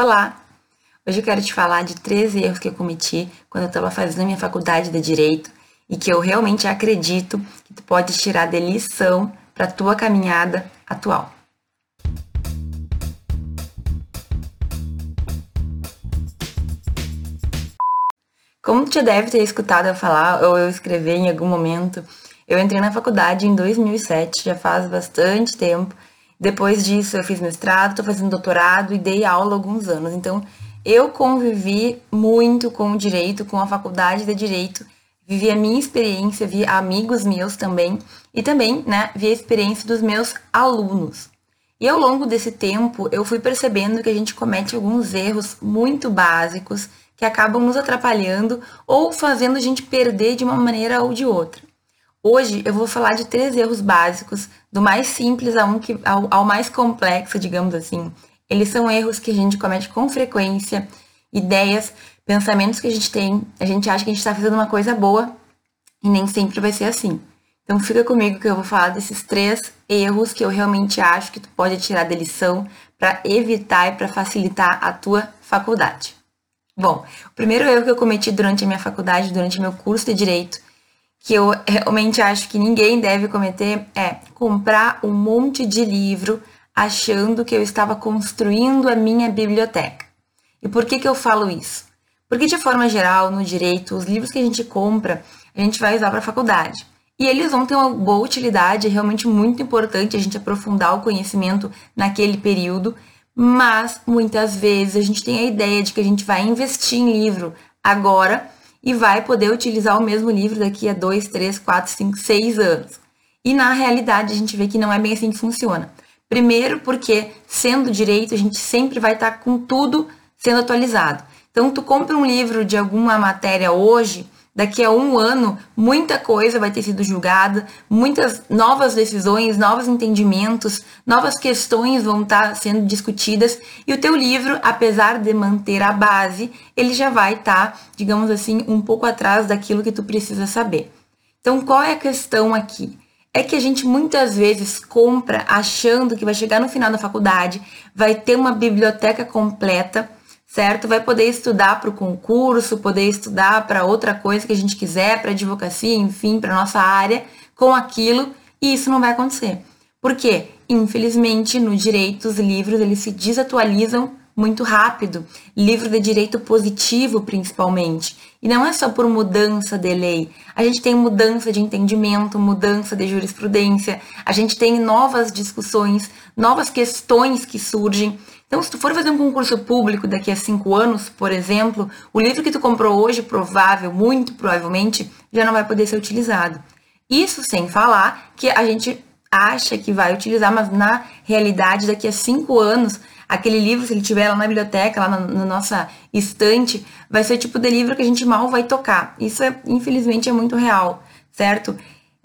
Olá! Hoje eu quero te falar de três erros que eu cometi quando eu estava fazendo minha faculdade de Direito e que eu realmente acredito que tu pode tirar de lição para a tua caminhada atual. Como tu já deve ter escutado eu falar ou eu escrever em algum momento, eu entrei na faculdade em 2007, já faz bastante tempo, depois disso, eu fiz mestrado, estou fazendo doutorado e dei aula alguns anos. Então, eu convivi muito com o direito, com a faculdade de direito, vivi a minha experiência, vi amigos meus também e também, né, vi a experiência dos meus alunos. E ao longo desse tempo, eu fui percebendo que a gente comete alguns erros muito básicos que acabam nos atrapalhando ou fazendo a gente perder de uma maneira ou de outra. Hoje eu vou falar de três erros básicos, do mais simples ao, que, ao, ao mais complexo, digamos assim. Eles são erros que a gente comete com frequência, ideias, pensamentos que a gente tem, a gente acha que a gente está fazendo uma coisa boa e nem sempre vai ser assim. Então fica comigo que eu vou falar desses três erros que eu realmente acho que tu pode tirar da lição para evitar e para facilitar a tua faculdade. Bom, o primeiro erro que eu cometi durante a minha faculdade, durante meu curso de direito, que eu realmente acho que ninguém deve cometer é comprar um monte de livro achando que eu estava construindo a minha biblioteca. E por que, que eu falo isso? Porque, de forma geral, no direito, os livros que a gente compra, a gente vai usar para a faculdade. E eles vão ter uma boa utilidade, é realmente muito importante a gente aprofundar o conhecimento naquele período, mas muitas vezes a gente tem a ideia de que a gente vai investir em livro agora e vai poder utilizar o mesmo livro daqui a 2, 3, 4, 5, 6 anos. E na realidade a gente vê que não é bem assim que funciona. Primeiro, porque sendo direito, a gente sempre vai estar com tudo sendo atualizado. Então, tu compra um livro de alguma matéria hoje, daqui a um ano, muita coisa vai ter sido julgada, muitas novas decisões, novos entendimentos, novas questões vão estar sendo discutidas e o teu livro, apesar de manter a base, ele já vai estar, digamos assim, um pouco atrás daquilo que tu precisa saber. Então, qual é a questão aqui? É que a gente muitas vezes compra achando que vai chegar no final da faculdade, vai ter uma biblioteca completa certo? Vai poder estudar para o concurso, poder estudar para outra coisa que a gente quiser, para advocacia, enfim, para nossa área, com aquilo, e isso não vai acontecer. Por quê? Infelizmente, no direito, os livros eles se desatualizam muito rápido. Livro de direito positivo, principalmente. E não é só por mudança de lei. A gente tem mudança de entendimento, mudança de jurisprudência, a gente tem novas discussões, novas questões que surgem. Então, se tu for fazer um concurso público daqui a cinco anos, por exemplo, o livro que tu comprou hoje, provável, muito provavelmente, já não vai poder ser utilizado. Isso sem falar que a gente acha que vai utilizar, mas na realidade, daqui a cinco anos, aquele livro, se ele tiver lá na biblioteca, lá na, na, nossa estante, vai ser o tipo de livro que a gente mal vai tocar. Isso, é, infelizmente, é muito real, certo?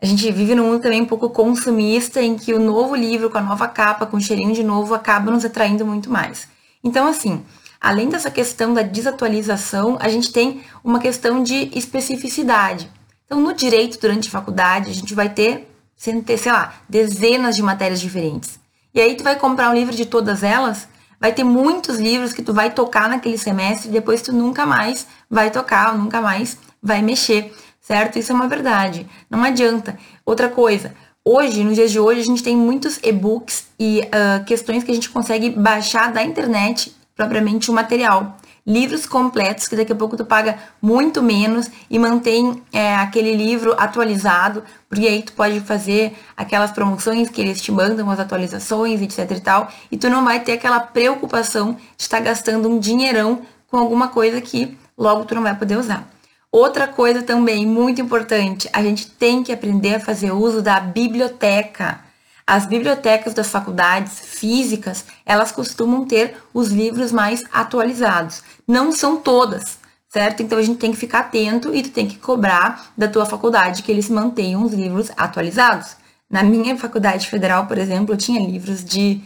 A gente vive num mundo também um pouco consumista, em que o novo livro, com a nova capa, com o cheirinho de novo, acaba nos atraindo muito mais. Então, assim, além dessa questão da desatualização, a gente tem uma questão de especificidade. Então, no direito, durante a faculdade, a gente vai ter, sei lá, dezenas de matérias diferentes. E aí, tu vai comprar um livro de todas elas, vai ter muitos livros que tu vai tocar naquele semestre e depois tu nunca mais vai tocar, nunca mais vai mexer certo? Isso é uma verdade. Não adianta. Outra coisa, hoje, nos dias de hoje, a gente tem muitos e-books e uh, questões que a gente consegue baixar da internet, propriamente o material. Livros completos, que daqui a pouco tu paga muito menos e mantém é, aquele livro atualizado, porque aí tu pode fazer aquelas promoções que eles te mandam, as atualizações, etc e tal, e tu não vai ter aquela preocupação de estar gastando um dinheirão com alguma coisa que logo tu não vai poder usar. Outra coisa também muito importante, a gente tem que aprender a fazer uso da biblioteca. As bibliotecas das faculdades físicas, elas costumam ter os livros mais atualizados. Não são todas, certo? Então a gente tem que ficar atento e tu tem que cobrar da tua faculdade que eles mantenham os livros atualizados. Na minha faculdade federal, por exemplo, eu tinha livros de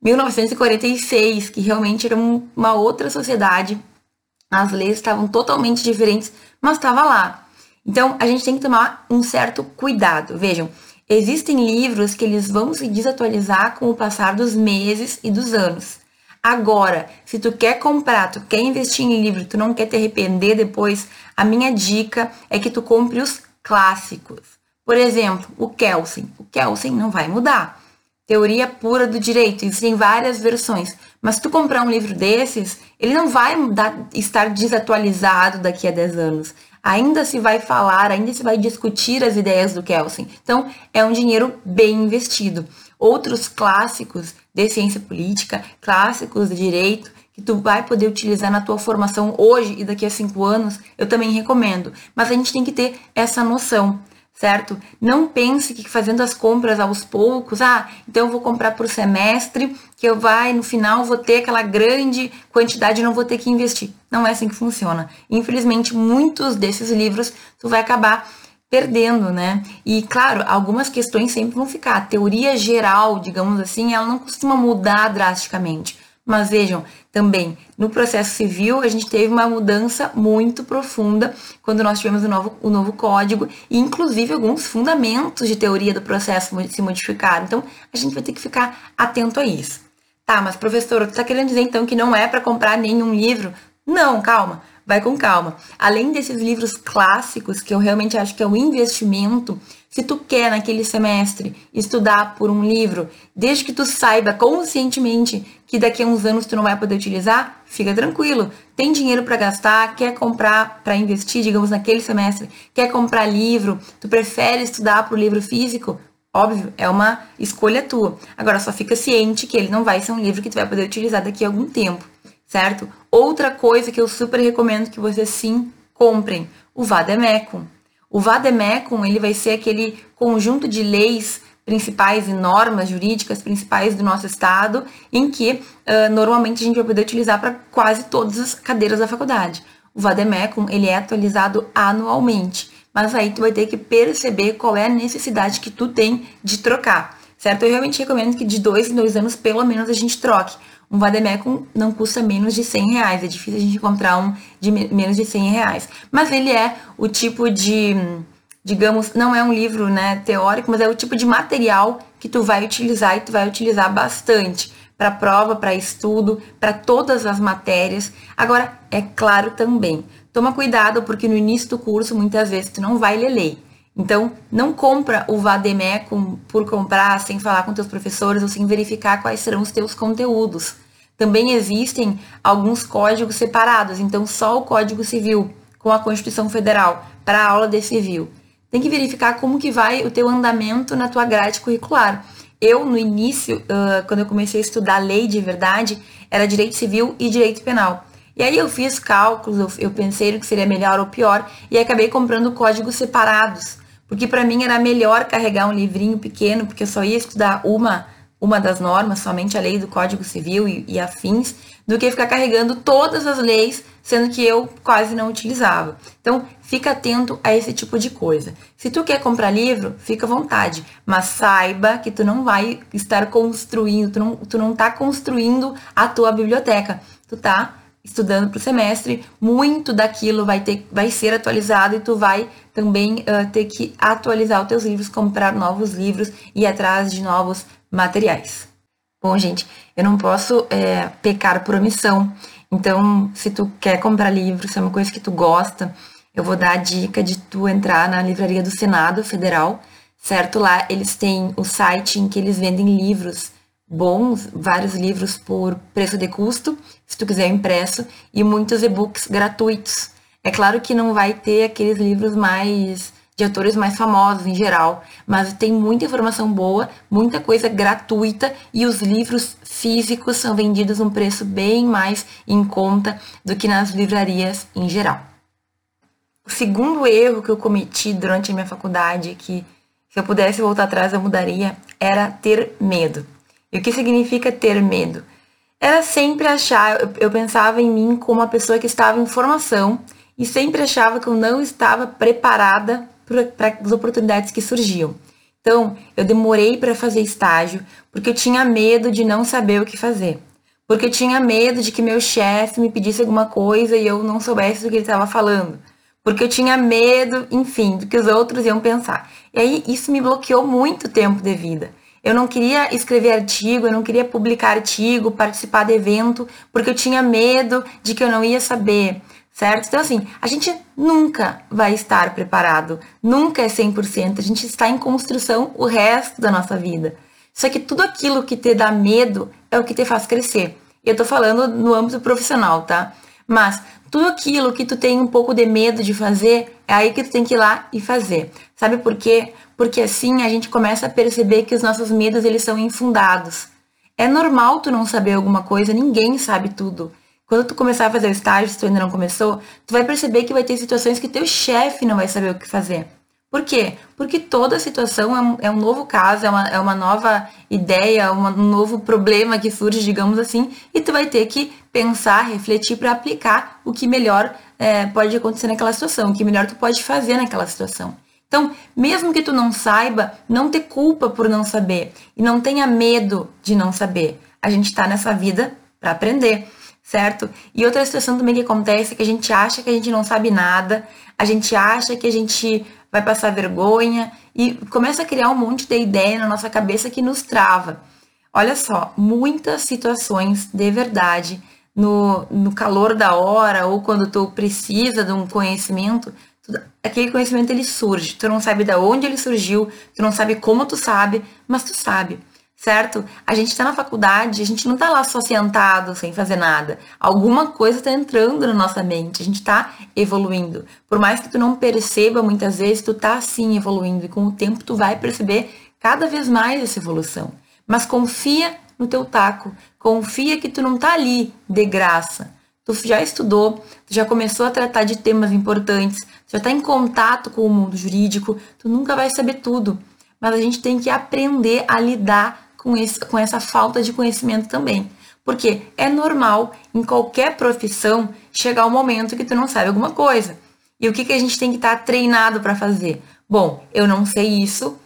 1946, que realmente era uma outra sociedade. As leis estavam totalmente diferentes mas estava lá. Então, a gente tem que tomar um certo cuidado. Vejam, existem livros que eles vão se desatualizar com o passar dos meses e dos anos. Agora, se tu quer comprar, tu quer investir em livro, tu não quer te arrepender depois, a minha dica é que tu compre os clássicos. Por exemplo, o Kelsen. O Kelsen não vai mudar. Teoria pura do direito, existem várias versões. Mas se tu comprar um livro desses, ele não vai estar desatualizado daqui a 10 anos. Ainda se vai falar, ainda se vai discutir as ideias do Kelsen. Então, é um dinheiro bem investido. Outros clássicos de ciência política, clássicos de direito, que tu vai poder utilizar na tua formação hoje e daqui a cinco anos, eu também recomendo. Mas a gente tem que ter essa noção certo? Não pense que fazendo as compras aos poucos, ah, então eu vou comprar por semestre, que eu vai no final vou ter aquela grande quantidade e não vou ter que investir. Não é assim que funciona. Infelizmente, muitos desses livros tu vai acabar perdendo, né? E claro, algumas questões sempre vão ficar. A teoria geral, digamos assim, ela não costuma mudar drasticamente. Mas vejam, também no processo civil a gente teve uma mudança muito profunda quando nós tivemos o novo, o novo código e inclusive alguns fundamentos de teoria do processo se modificaram. Então a gente vai ter que ficar atento a isso. Tá, mas professor, tu tá querendo dizer então que não é para comprar nenhum livro? Não, calma vai com calma. Além desses livros clássicos, que eu realmente acho que é um investimento, se tu quer naquele semestre estudar por um livro, desde que tu saiba conscientemente que daqui a uns anos tu não vai poder utilizar, fica tranquilo. Tem dinheiro para gastar, quer comprar para investir, digamos, naquele semestre, quer comprar livro, tu prefere estudar por livro físico, Óbvio, é uma escolha tua. Agora, só fica ciente que ele não vai ser um livro que tu vai poder utilizar daqui a algum tempo certo? Outra coisa que eu super recomendo que vocês sim comprem, o Vademecum. O Vademecum, ele vai ser aquele conjunto de leis principais e normas jurídicas principais do nosso estado, em que uh, normalmente a gente vai poder utilizar para quase todas as cadeiras da faculdade. O Vademecum, ele é atualizado anualmente, mas aí tu vai ter que perceber qual é a necessidade que tu tem de trocar, certo? Eu realmente recomendo que de dois em dois anos, pelo menos, a gente troque. Um vademecum não custa menos de 100 reais. É difícil a gente encontrar um de menos de 100 reais. Mas ele é o tipo de, digamos, não é um livro né, teórico, mas é o tipo de material que tu vai utilizar e tu vai utilizar bastante para prova, para estudo, para todas as matérias. Agora, é claro também, toma cuidado porque no início do curso muitas vezes tu não vai ler lei. Então, não compra o Vademecum por comprar sem falar com teus professores ou sem verificar quais serão os teus conteúdos. Também existem alguns códigos separados, então só o Código Civil com a Constituição Federal para a aula de civil. Tem que verificar como que vai o teu andamento na tua grade curricular. Eu, no início, quando eu comecei a estudar lei de verdade, era direito civil e direito penal. E aí eu fiz cálculos, eu, pensei no que seria melhor ou pior, e acabei comprando códigos separados porque para mim era melhor carregar um livrinho pequeno, porque eu só ia estudar uma, uma das normas, somente a lei do Código Civil e, e afins, do que ficar carregando todas as leis, sendo que eu quase não utilizava. Então, fica atento a esse tipo de coisa. Se tu quer comprar livro, fica à vontade, mas saiba que tu não vai estar construindo, tu não, tu não tá construindo a tua biblioteca. Tu tá estudando para o semestre, muito daquilo vai, ter, vai ser atualizado e tu vai também uh, ter que atualizar os teus livros, comprar novos livros e ir atrás de novos materiais. Bom, gente, eu não posso é, pecar por omissão. Então, se tu quer comprar livros, se é uma coisa que tu gosta, eu vou dar a dica de tu entrar na livraria do Senado Federal, certo? Lá eles têm o site em que eles vendem livros bons, vários livros por preço de custo, se tu quiser impresso, e muitos e-books gratuitos. É claro que não vai ter aqueles livros mais de autores mais famosos em geral, mas tem muita informação boa, muita coisa gratuita e os livros físicos são vendidos um preço bem mais em conta do que nas livrarias em geral. O segundo erro que eu cometi durante a minha faculdade, que se eu pudesse voltar atrás eu mudaria, era ter medo. E o que significa ter medo? Era sempre achar, eu, pensava em mim como uma pessoa que estava em formação e sempre achava que eu não estava preparada para as oportunidades que surgiam. Então, eu demorei para fazer estágio porque eu tinha medo de não saber o que fazer. Porque eu tinha medo de que meu chefe me pedisse alguma coisa e eu não soubesse do que ele estava falando. Porque eu tinha medo, enfim, do que os outros iam pensar. E aí isso me bloqueou muito tempo de vida. Eu não queria escrever artigo, eu não queria publicar artigo, participar de evento, porque eu tinha medo de que eu não ia saber, certo? Então, assim, a gente nunca vai estar preparado, nunca é 100%, a gente está em construção o resto da nossa vida. Só que tudo aquilo que te dá medo é o que te faz crescer. Eu tô falando no âmbito profissional, tá? Mas tudo aquilo que tu tem um pouco de medo de fazer, é aí que tu tem que ir lá e fazer. Sabe por quê? Porque assim a gente começa a perceber que os nossos medos eles são infundados. É normal tu não saber alguma coisa, ninguém sabe tudo. Quando tu começar a fazer o estágio, se tu ainda não começou, tu vai perceber que vai ter situações que teu chefe não vai saber o que fazer. Por quê? Porque toda situação é um, é um novo caso, é uma, é uma nova ideia, uma, um novo problema que surge, digamos assim, e tu vai ter que pensar, refletir para aplicar o que melhor é, pode acontecer naquela situação, o que melhor tu pode fazer naquela situação. Então, mesmo que tu não saiba, não te culpa por não saber e não tenha medo de não saber. A gente está nessa vida para aprender, certo? E outra situação também que acontece é que a gente acha que a gente não sabe nada, a gente acha que a gente vai passar vergonha e começa a criar um monte de ideia na nossa cabeça que nos trava. Olha só, muitas situações de verdade, no, no calor da hora ou quando tu precisa de um conhecimento, aquele conhecimento ele surge. Tu não sabe de onde ele surgiu, tu não sabe como tu sabe, mas tu sabe certo? A gente está na faculdade, a gente não está lá só sentado sem fazer nada. Alguma coisa está entrando na nossa mente, a gente está evoluindo. Por mais que tu não perceba muitas vezes, tu tá sim evoluindo e com o tempo tu vai perceber cada vez mais essa evolução. Mas confia no teu taco, confia que tu não tá ali de graça. Tu já estudou, tu já começou a tratar de temas importantes, tu já está em contato com o mundo jurídico, tu nunca vai saber tudo. Mas a gente tem que aprender a lidar com, esse, com essa falta de conhecimento também. Porque é normal em qualquer profissão chegar um momento que tu não sabe alguma coisa. E o que, que a gente tem que estar tá treinado para fazer? Bom, eu não sei isso,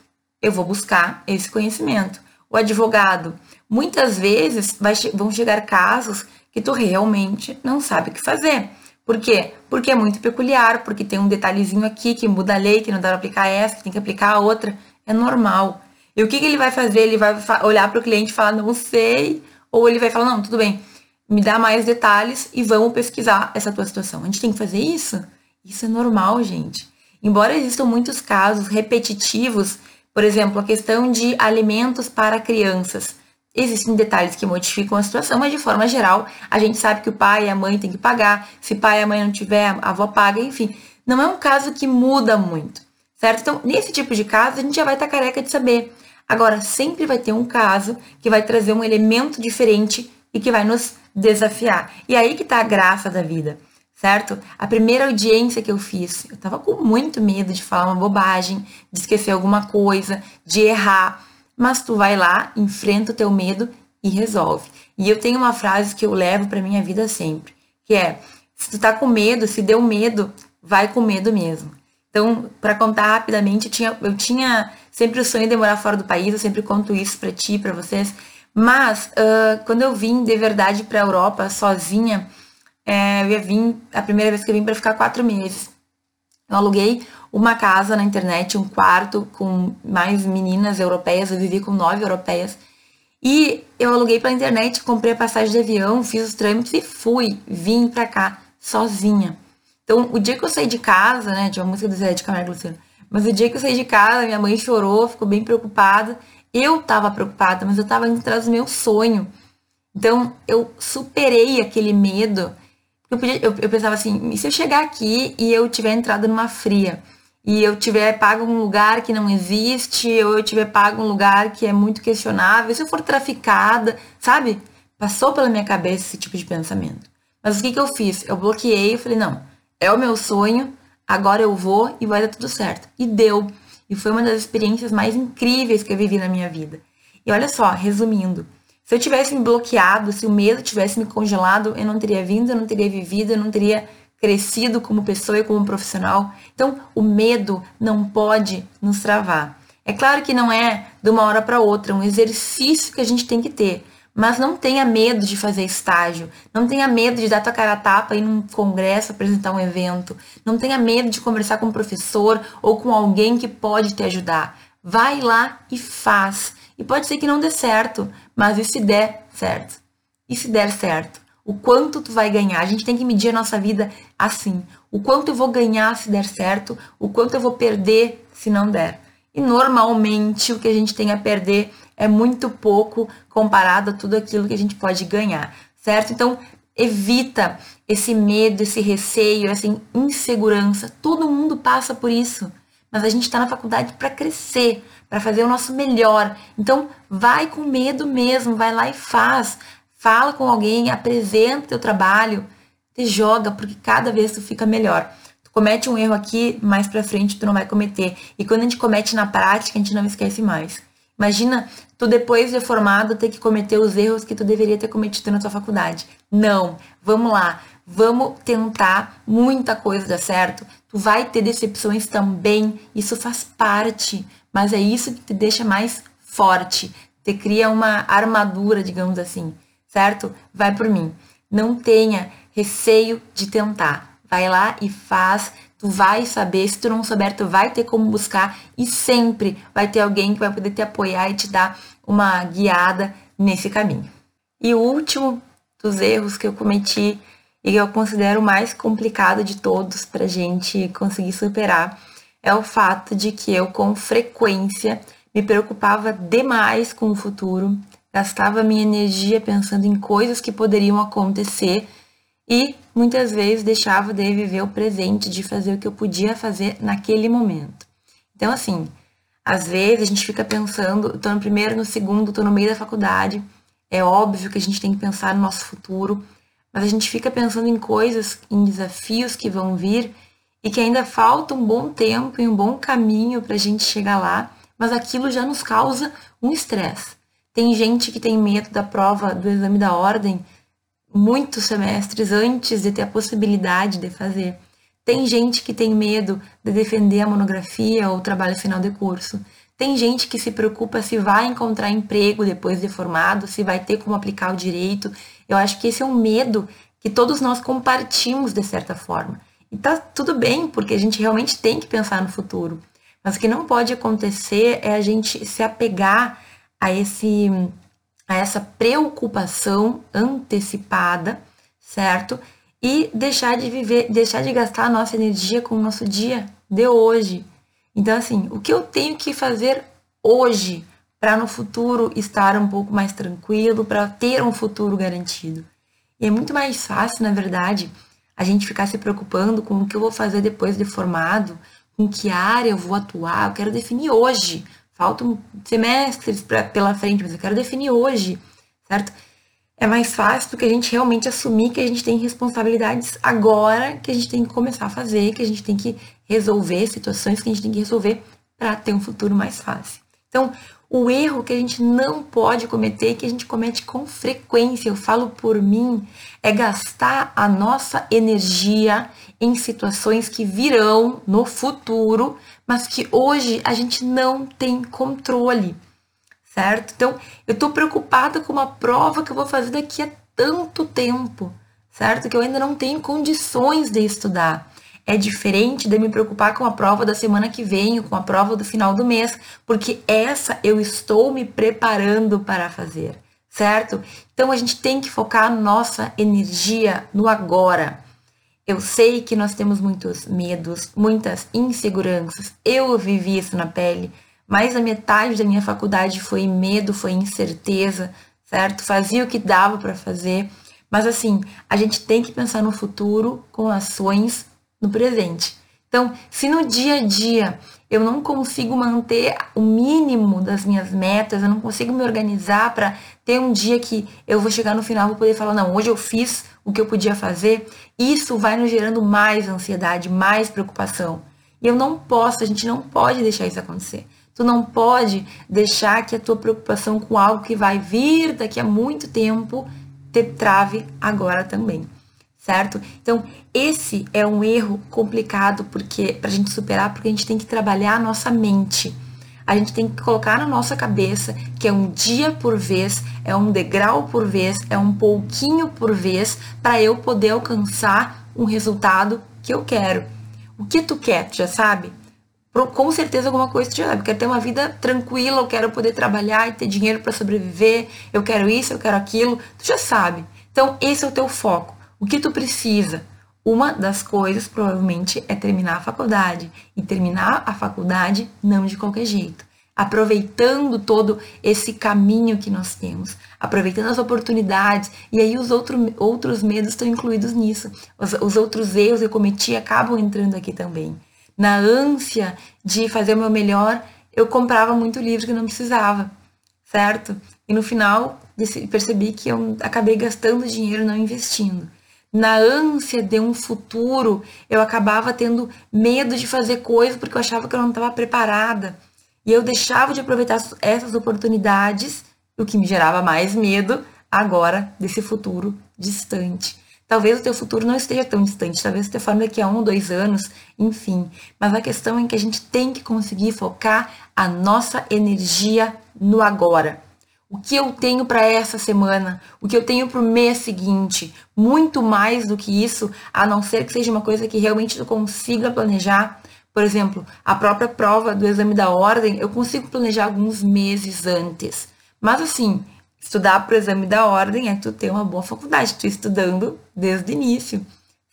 eu vou buscar esse conhecimento. O advogado, muitas vezes vai, vão chegar casos que tu realmente não sabe o que fazer. Por quê? Porque é muito peculiar, porque tem um detalhezinho aqui que muda a lei, que não dá para aplicar essa, que tem que aplicar a outra. É normal. E o que, que ele vai fazer? Ele vai olhar para o cliente e falar, não sei, ou ele vai falar, não, tudo bem, me dá mais detalhes e vamos pesquisar essa tua situação. A gente tem que fazer isso? Isso é normal, gente. Embora existam muitos casos repetitivos, por exemplo, a questão de alimentos para crianças. Existem detalhes que modificam a situação, mas de forma geral, a gente sabe que o pai e a mãe têm que pagar. Se pai e a mãe não tiver, a avó paga, enfim. Não é um caso que muda muito, certo? Então, nesse tipo de caso, a gente já vai estar careca de saber. Agora, sempre vai ter um caso que vai trazer um elemento diferente e que vai nos desafiar. E aí que tá a graça da vida, certo? A primeira audiência que eu fiz, eu tava com muito medo de falar uma bobagem, de esquecer alguma coisa, de errar. Mas tu vai lá, enfrenta o teu medo e resolve. E eu tenho uma frase que eu levo para minha vida sempre, que é: se tu tá com medo, se deu medo, vai com medo mesmo. Então, para contar rapidamente, eu tinha, eu tinha sempre o sonho de morar fora do país, eu sempre conto isso para ti, para vocês. Mas, uh, quando eu vim de verdade para a Europa sozinha, é, eu ia vir, a primeira vez que eu vim para ficar quatro meses. Eu aluguei uma casa na internet, um quarto com mais meninas europeias, eu vivi com nove europeias. E eu aluguei pela internet, comprei a passagem de avião, fiz os trâmites e fui, vim pra cá sozinha. Então, o dia que eu saí de casa, né, tinha uma música do Zé de Camargo Luciano, mas o dia que eu saí de casa, minha mãe chorou, ficou bem preocupada. Eu tava preocupada, mas eu tava indo atrás do meu sonho. Então, eu superei aquele medo. Eu, podia, eu, eu pensava assim, e se eu chegar aqui e eu tiver entrado numa fria? E eu tiver pago um lugar que não existe, ou eu tiver pago um lugar que é muito questionável, se eu for traficada, sabe? Passou pela minha cabeça esse tipo de pensamento. Mas o que, que eu fiz? Eu bloqueei e falei, não, é o meu sonho, agora eu vou e vai dar tudo certo. E deu. E foi uma das experiências mais incríveis que eu vivi na minha vida. E olha só, resumindo, se eu tivesse me bloqueado, se o medo tivesse me congelado, eu não teria vindo, eu não teria vivido, eu não teria crescido como pessoa e como profissional. Então, o medo não pode nos travar. É claro que não é de uma hora para outra, é um exercício que a gente tem que ter. Mas não tenha medo de fazer estágio. Não tenha medo de dar tua cara a tapa em um congresso, apresentar um evento. Não tenha medo de conversar com um professor ou com alguém que pode te ajudar. Vai lá e faz. E pode ser que não dê certo, mas e se der certo? E se der certo? O quanto tu vai ganhar? A gente tem que medir a nossa vida assim. O quanto eu vou ganhar se der certo, o quanto eu vou perder se não der. E normalmente o que a gente tem a perder é muito pouco comparado a tudo aquilo que a gente pode ganhar, certo? Então, evita esse medo, esse receio, essa insegurança. Todo mundo passa por isso, mas a gente está na faculdade para crescer, para fazer o nosso melhor. Então, vai com medo mesmo, vai lá e faz. Fala com alguém, apresenta teu trabalho, te joga, porque cada vez tu fica melhor. Tu comete um erro aqui, mais para frente tu não vai cometer. E quando a gente comete na prática, a gente não esquece mais. Imagina tu depois de formado ter que cometer os erros que tu deveria ter cometido na tua faculdade. Não, vamos lá, vamos tentar muita coisa dar certo. Tu vai ter decepções também, isso faz parte, mas é isso que te deixa mais forte, te cria uma armadura, digamos assim, certo? Vai por mim. Não tenha receio de tentar. Vai lá e faz tu vai saber, se tu não souber, tu vai ter como buscar e sempre vai ter alguém que vai poder te apoiar e te dar uma guiada nesse caminho. E o último dos erros que eu cometi e que eu considero mais complicado de todos para gente conseguir superar é o fato de que eu com frequência me preocupava demais com o futuro, gastava minha energia pensando em coisas que poderiam acontecer e muitas vezes deixava de viver o presente, de fazer o que eu podia fazer naquele momento. Então, assim, às vezes a gente fica pensando, tô no primeiro, no segundo, tô no meio da faculdade, é óbvio que a gente tem que pensar no nosso futuro, mas a gente fica pensando em coisas, em desafios que vão vir e que ainda falta um bom tempo e um bom caminho para a gente chegar lá, mas aquilo já nos causa um estresse. Tem gente que tem medo da prova do exame da ordem muitos semestres antes de ter a possibilidade de fazer. Tem gente que tem medo de defender a monografia ou o trabalho final de curso. Tem gente que se preocupa se vai encontrar emprego depois de formado, se vai ter como aplicar o direito. Eu acho que esse é um medo que todos nós compartimos de certa forma. E tá tudo bem, porque a gente realmente tem que pensar no futuro. Mas o que não pode acontecer é a gente se apegar a esse a essa preocupação antecipada, certo? E deixar de viver, deixar de gastar a nossa energia com o nosso dia de hoje. Então, assim, o que eu tenho que fazer hoje para no futuro estar um pouco mais tranquilo, para ter um futuro garantido? E é muito mais fácil, na verdade, a gente ficar se preocupando com o que eu vou fazer depois de formado, com que área eu vou atuar, eu quero definir hoje faltam semestres pra, pela frente, mas eu quero definir hoje, certo? É mais fácil do que a gente realmente assumir que a gente tem responsabilidades agora, que a gente tem que começar a fazer, que a gente tem que resolver situações que a gente tem que resolver para ter um futuro mais fácil. Então, o erro que a gente não pode cometer, que a gente comete com frequência, eu falo por mim, é gastar a nossa energia em situações que virão no futuro, mas que hoje a gente não tem controle, certo? Então, eu tô preocupada com uma prova que eu vou fazer daqui a tanto tempo, certo? Que eu ainda não tenho condições de estudar. É diferente de me preocupar com a prova da semana que vem, com a prova do final do mês, porque essa eu estou me preparando para fazer, certo? Então a gente tem que focar nossa energia no agora. Eu sei que nós temos muitos medos, muitas inseguranças. Eu vivi isso na pele. Mais da metade da minha faculdade foi medo, foi incerteza, certo? Fazia o que dava para fazer. Mas assim, a gente tem que pensar no futuro com ações no presente. Então, se no dia a dia eu não consigo manter o mínimo das minhas metas, eu não consigo me organizar para ter um dia que eu vou chegar no final vou poder falar, não, hoje eu fiz o que eu podia fazer, isso vai nos gerando mais ansiedade, mais preocupação. E eu não posso, a gente não pode deixar isso acontecer. Tu não pode deixar que a tua preocupação com algo que vai vir daqui a muito tempo te trave agora também certo? Então, esse é um erro complicado porque para a gente superar, porque a gente tem que trabalhar a nossa mente. A gente tem que colocar na nossa cabeça que é um dia por vez, é um degrau por vez, é um pouquinho por vez para eu poder alcançar um resultado que eu quero. O que tu quer, tu já sabe? com certeza alguma coisa tu já sabe. Eu quero ter uma vida tranquila, eu quero poder trabalhar e ter dinheiro para sobreviver, eu quero isso, eu quero aquilo. Tu já sabe. Então, esse é o teu foco. O que tu precisa? Uma das coisas, provavelmente, é terminar a faculdade. E terminar a faculdade não de qualquer jeito. Aproveitando todo esse caminho que nós temos, aproveitando as oportunidades, e aí os outro, outros medos estão incluídos nisso. Os, os outros erros que eu cometi acabam entrando aqui também na ânsia de fazer o meu melhor, eu comprava muito livro que não precisava, certo? E no final percebi que eu acabei gastando dinheiro não investindo. Na ânsia de um futuro, eu acabava tendo medo de fazer coisas porque eu achava que eu não estava preparada. E eu deixava de aproveitar essas oportunidades, o que me gerava mais medo agora desse futuro distante. Talvez o teu futuro não esteja tão distante, talvez você forma daqui a um dois anos, enfim. Mas a questão é que a gente tem que conseguir focar a nossa energia no agora. O que eu tenho para essa semana, o que eu tenho para o mês seguinte, muito mais do que isso, a não ser que seja uma coisa que realmente tu consiga planejar. Por exemplo, a própria prova do exame da ordem, eu consigo planejar alguns meses antes. Mas assim, Estudar para o exame da ordem é tu ter uma boa faculdade, tu estudando desde o início,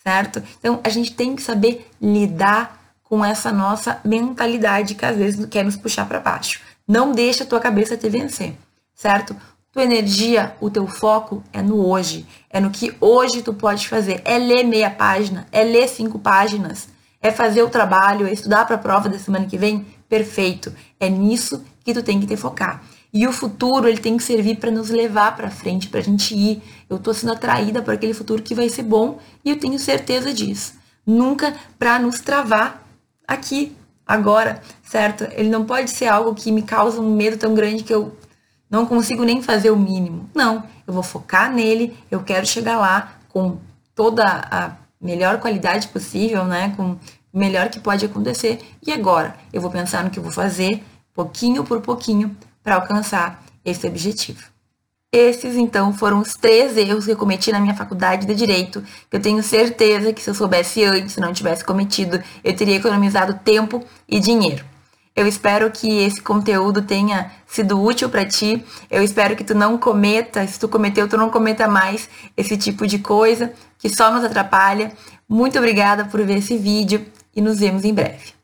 certo? Então, a gente tem que saber lidar com essa nossa mentalidade que às vezes quer nos puxar para baixo. Não deixa a tua cabeça te vencer, certo? Tua energia, o teu foco é no hoje, é no que hoje tu pode fazer. É ler meia página, é ler cinco páginas, é fazer o trabalho, é estudar para a prova da semana que vem. Perfeito. É nisso que tu tem que te focar. E o futuro, ele tem que servir para nos levar para frente, para a gente ir. Eu estou sendo atraída para aquele futuro que vai ser bom e eu tenho certeza disso. Nunca para nos travar aqui, agora, certo? Ele não pode ser algo que me causa um medo tão grande que eu não consigo nem fazer o mínimo. Não, eu vou focar nele, eu quero chegar lá com toda a melhor qualidade possível, né? Com o melhor que pode acontecer. E agora, eu vou pensar no que eu vou fazer, pouquinho por pouquinho, para alcançar esse objetivo. Esses, então, foram os três erros que eu cometi na minha faculdade de Direito, que eu tenho certeza que se eu soubesse antes, se não tivesse cometido, eu teria economizado tempo e dinheiro. Eu espero que esse conteúdo tenha sido útil para ti. Eu espero que tu não cometa, se tu cometeu, tu não cometa mais esse tipo de coisa que só nos atrapalha. Muito obrigada por ver esse vídeo e nos vemos em breve.